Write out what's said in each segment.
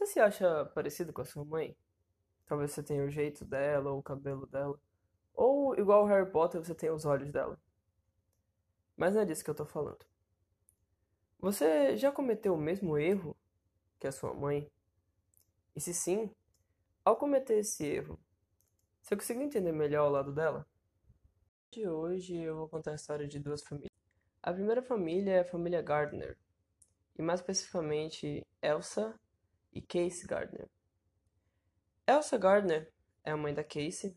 Você se acha parecido com a sua mãe? Talvez você tenha o jeito dela ou o cabelo dela. Ou, igual o Harry Potter, você tenha os olhos dela. Mas não é disso que eu tô falando. Você já cometeu o mesmo erro que a sua mãe? E se sim, ao cometer esse erro, você conseguiu entender melhor o lado dela? De hoje eu vou contar a história de duas famílias. A primeira família é a família Gardner, e mais especificamente Elsa e Casey Gardner. Elsa Gardner é a mãe da Casey,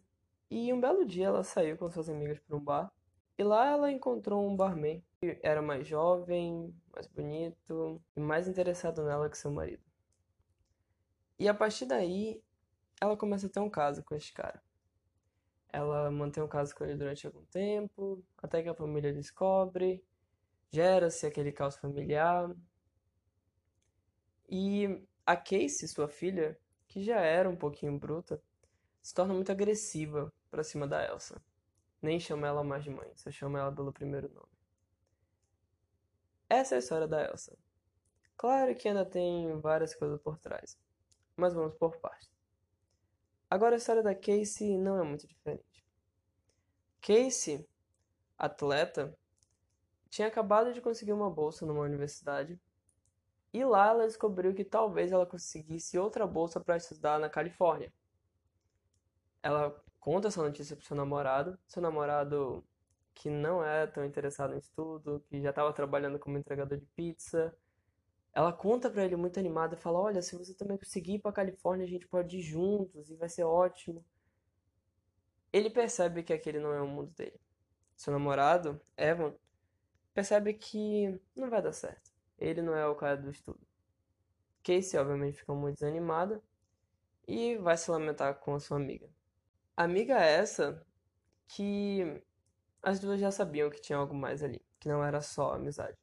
e um belo dia ela saiu com suas amigas para um bar, e lá ela encontrou um barman que era mais jovem, mais bonito e mais interessado nela que seu marido. E a partir daí, ela começa a ter um caso com este cara. Ela mantém um caso com ele durante algum tempo, até que a família descobre, gera-se aquele caos familiar. E a Casey, sua filha, que já era um pouquinho bruta, se torna muito agressiva para cima da Elsa. Nem chama ela mais de mãe, só chama ela pelo primeiro nome. Essa é a história da Elsa. Claro que ainda tem várias coisas por trás, mas vamos por partes. Agora a história da Casey não é muito diferente. Casey, atleta, tinha acabado de conseguir uma bolsa numa universidade e lá ela descobriu que talvez ela conseguisse outra bolsa para estudar na Califórnia. Ela conta essa notícia pro seu namorado, seu namorado que não é tão interessado em estudo, que já estava trabalhando como entregador de pizza. Ela conta para ele muito animada fala: "Olha, se você também conseguir ir para Califórnia, a gente pode ir juntos e vai ser ótimo". Ele percebe que aquele não é o mundo dele. Seu namorado, Evan, percebe que não vai dar certo. Ele não é o cara do estudo. Casey, obviamente, fica muito desanimada e vai se lamentar com a sua amiga. Amiga essa que as duas já sabiam que tinha algo mais ali, que não era só amizade.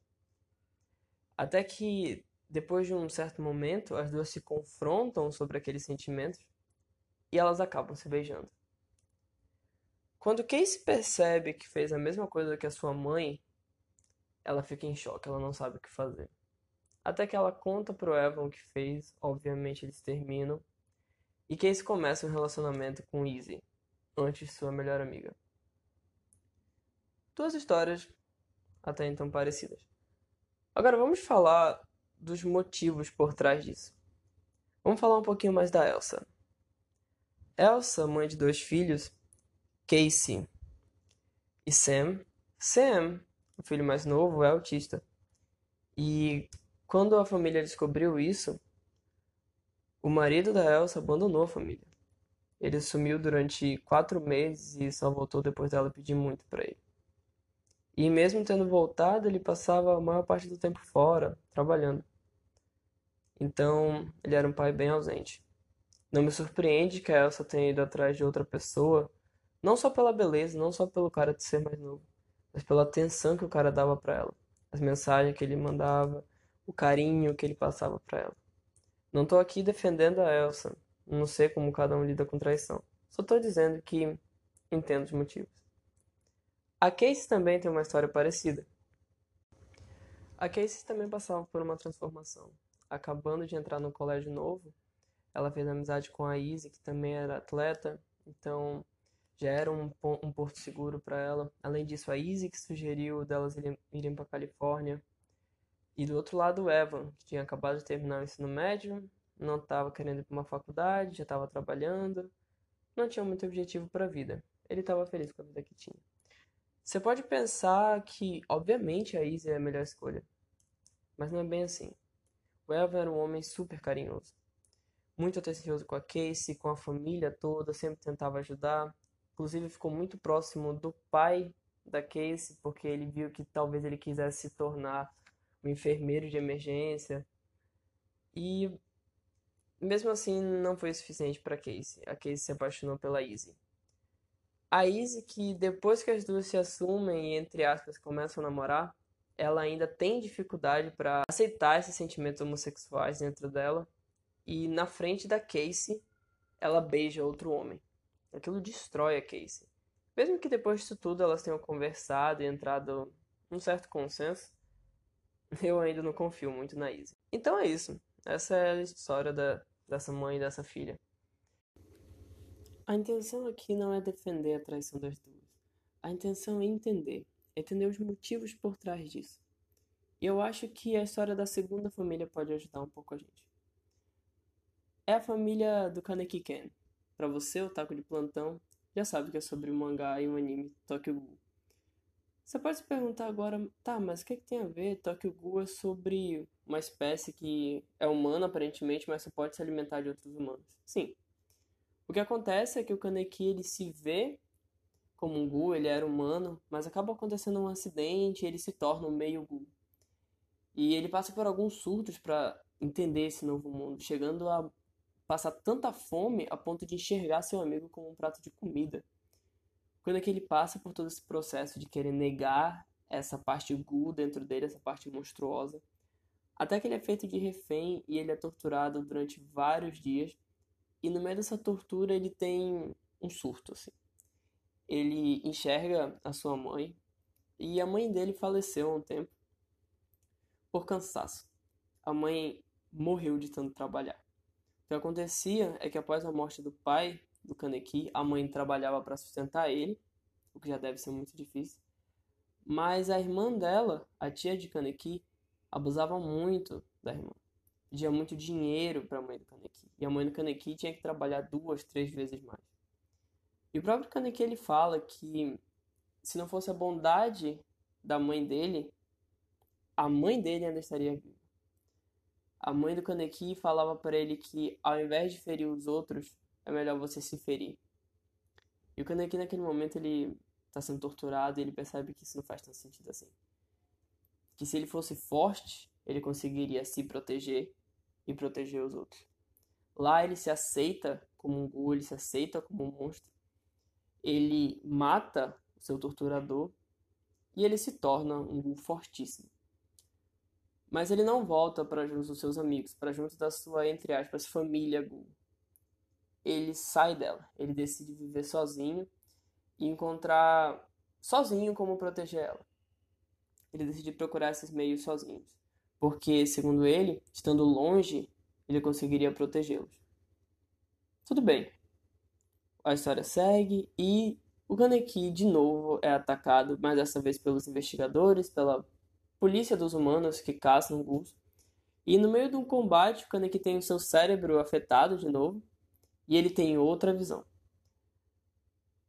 Até que, depois de um certo momento, as duas se confrontam sobre aqueles sentimentos e elas acabam se beijando. Quando Casey percebe que fez a mesma coisa que a sua mãe, ela fica em choque, ela não sabe o que fazer. Até que ela conta pro Evan o que fez, obviamente eles terminam, e Casey começa um relacionamento com Izzy, antes sua melhor amiga. Duas histórias até então parecidas. Agora vamos falar dos motivos por trás disso. Vamos falar um pouquinho mais da Elsa. Elsa, mãe de dois filhos, Casey e Sam. Sam o filho mais novo, é autista. E quando a família descobriu isso, o marido da Elsa abandonou a família. Ele sumiu durante quatro meses e só voltou depois dela pedir muito para ele. E mesmo tendo voltado, ele passava a maior parte do tempo fora, trabalhando. Então, ele era um pai bem ausente. Não me surpreende que a Elsa tenha ido atrás de outra pessoa, não só pela beleza, não só pelo cara de ser mais novo, mas pela atenção que o cara dava para ela, as mensagens que ele mandava, o carinho que ele passava para ela. Não tô aqui defendendo a Elsa, não sei como cada um lida com traição. Só tô dizendo que entendo os motivos. A Casey também tem uma história parecida. A Casey também passava por uma transformação. Acabando de entrar no colégio novo, ela fez amizade com a Izzy, que também era atleta, então já era um, um porto seguro para ela. Além disso, a Izzy que sugeriu delas irem para Califórnia. E do outro lado, o Evan, que tinha acabado de terminar o ensino médio, não estava querendo ir para uma faculdade, já estava trabalhando, não tinha muito objetivo para a vida. Ele estava feliz com a vida que tinha. Você pode pensar que, obviamente, a Izzy é a melhor escolha, mas não é bem assim. O Evan era um homem super carinhoso, muito atencioso com a Casey, com a família toda, sempre tentava ajudar. Inclusive ficou muito próximo do pai da Casey, porque ele viu que talvez ele quisesse se tornar um enfermeiro de emergência. E mesmo assim não foi suficiente para Casey. A Casey se apaixonou pela Izzy. A Izzy que depois que as duas se assumem e entre aspas começam a namorar, ela ainda tem dificuldade para aceitar esses sentimentos homossexuais dentro dela. E na frente da Casey, ela beija outro homem. Aquilo destrói a Casey. Mesmo que depois disso tudo elas tenham conversado e entrado num certo consenso, eu ainda não confio muito na Izzy. Então é isso. Essa é a história da dessa mãe e dessa filha. A intenção aqui não é defender a traição das duas. A intenção é entender, entender os motivos por trás disso. E eu acho que a história da segunda família pode ajudar um pouco a gente. É a família do Kaneki Ken. Para você, o taco de plantão, já sabe que é sobre o mangá e o anime Tokyo Ghoul. Você pode se perguntar agora, tá, mas o que, é que tem a ver? Tokyo Ghoul é sobre uma espécie que é humana aparentemente, mas só pode se alimentar de outros humanos. Sim. O que acontece é que o Kaneki ele se vê como um Ghoul, ele era humano, mas acaba acontecendo um acidente e ele se torna um meio Ghoul. E ele passa por alguns surtos para entender esse novo mundo, chegando a passar tanta fome a ponto de enxergar seu amigo como um prato de comida. Quando é que ele passa por todo esse processo de querer negar essa parte gu dentro dele, essa parte monstruosa, até que ele é feito de refém e ele é torturado durante vários dias. E no meio dessa tortura ele tem um surto assim. Ele enxerga a sua mãe e a mãe dele faleceu há um tempo por cansaço. A mãe morreu de tanto trabalhar. Que acontecia é que após a morte do pai do Kaneki, a mãe trabalhava para sustentar ele, o que já deve ser muito difícil. Mas a irmã dela, a tia de Kaneki, abusava muito da irmã. Pedia muito dinheiro para a mãe do Kaneki. E a mãe do Kaneki tinha que trabalhar duas, três vezes mais. E o próprio Kaneki ele fala que se não fosse a bondade da mãe dele, a mãe dele ainda estaria viva a mãe do Kaneki falava para ele que ao invés de ferir os outros, é melhor você se ferir. E o Kaneki naquele momento ele está sendo torturado e ele percebe que isso não faz tanto sentido assim. Que se ele fosse forte, ele conseguiria se proteger e proteger os outros. Lá ele se aceita como um ghoul, ele se aceita como um monstro. Ele mata o seu torturador e ele se torna um ghoul fortíssimo. Mas ele não volta para junto dos seus amigos, para junto da sua, entre aspas, família. Ele sai dela, ele decide viver sozinho e encontrar sozinho como proteger ela. Ele decide procurar esses meios sozinhos, porque, segundo ele, estando longe, ele conseguiria protegê-los. Tudo bem. A história segue e o Kaneki de novo é atacado, mas dessa vez pelos investigadores, pela polícia dos humanos que caçam ghouls. E no meio de um combate, o Kaneki tem o seu cérebro afetado de novo e ele tem outra visão.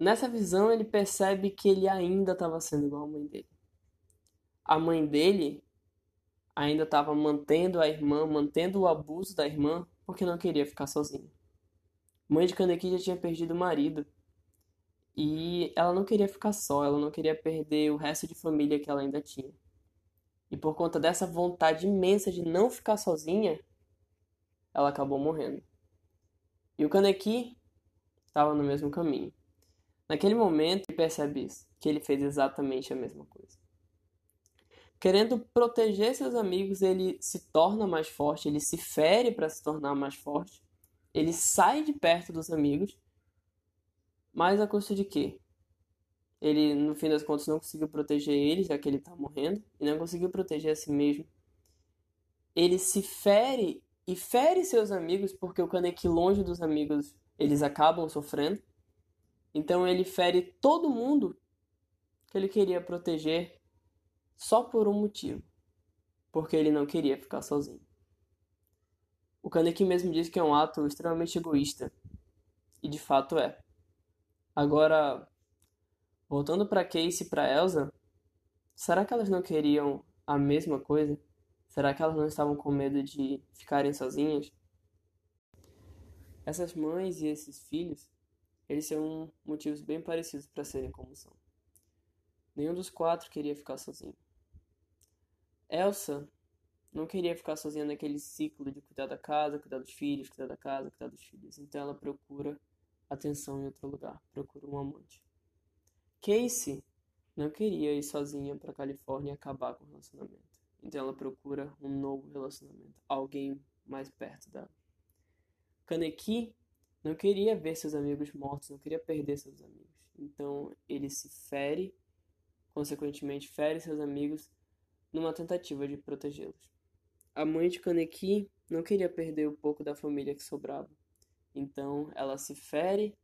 Nessa visão, ele percebe que ele ainda estava sendo igual à mãe dele. A mãe dele ainda estava mantendo a irmã, mantendo o abuso da irmã, porque não queria ficar sozinha. Mãe de Kaneki já tinha perdido o marido. E ela não queria ficar só, ela não queria perder o resto de família que ela ainda tinha. E por conta dessa vontade imensa de não ficar sozinha, ela acabou morrendo. E o Kaneki estava no mesmo caminho. Naquele momento, ele percebe isso, que ele fez exatamente a mesma coisa. Querendo proteger seus amigos, ele se torna mais forte, ele se fere para se tornar mais forte, ele sai de perto dos amigos, mas a custo de quê? Ele, no fim das contas, não conseguiu proteger ele, já que ele tá morrendo, e não conseguiu proteger a si mesmo. Ele se fere e fere seus amigos, porque o Kaneki, longe dos amigos, eles acabam sofrendo. Então ele fere todo mundo que ele queria proteger só por um motivo. Porque ele não queria ficar sozinho. O Kaneki mesmo diz que é um ato extremamente egoísta. E de fato é. Agora, Voltando para Casey e para Elsa, será que elas não queriam a mesma coisa? Será que elas não estavam com medo de ficarem sozinhas? Essas mães e esses filhos, eles são motivos bem parecidos para serem como são. Nenhum dos quatro queria ficar sozinho. Elsa não queria ficar sozinha naquele ciclo de cuidar da casa, cuidar dos filhos, cuidar da casa, cuidar dos filhos. Então ela procura atenção em outro lugar, procura um amante. Casey não queria ir sozinha para Califórnia e acabar com o relacionamento. Então ela procura um novo relacionamento, alguém mais perto dela. Kaneki não queria ver seus amigos mortos, não queria perder seus amigos. Então ele se fere, consequentemente fere seus amigos numa tentativa de protegê-los. A mãe de Kaneki não queria perder o pouco da família que sobrava. Então ela se fere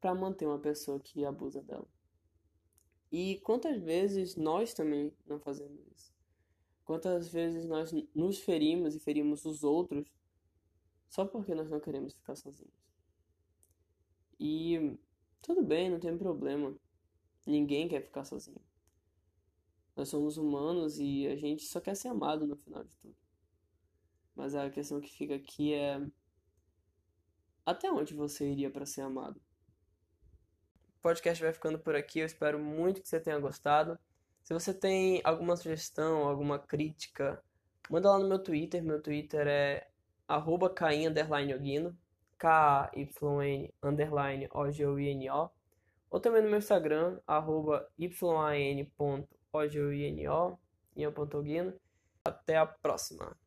para manter uma pessoa que abusa dela. E quantas vezes nós também não fazemos isso? Quantas vezes nós nos ferimos e ferimos os outros só porque nós não queremos ficar sozinhos? E tudo bem, não tem problema. Ninguém quer ficar sozinho. Nós somos humanos e a gente só quer ser amado no final de tudo. Mas a questão que fica aqui é até onde você iria para ser amado? O podcast vai ficando por aqui. Eu espero muito que você tenha gostado. Se você tem alguma sugestão, alguma crítica, manda lá no meu Twitter. Meu Twitter é arroba K-Y-N underline O-G-O-I-N-O. Ou também no meu Instagram, arroba Y-A-N.O-G-O-I-N-O. Até a próxima.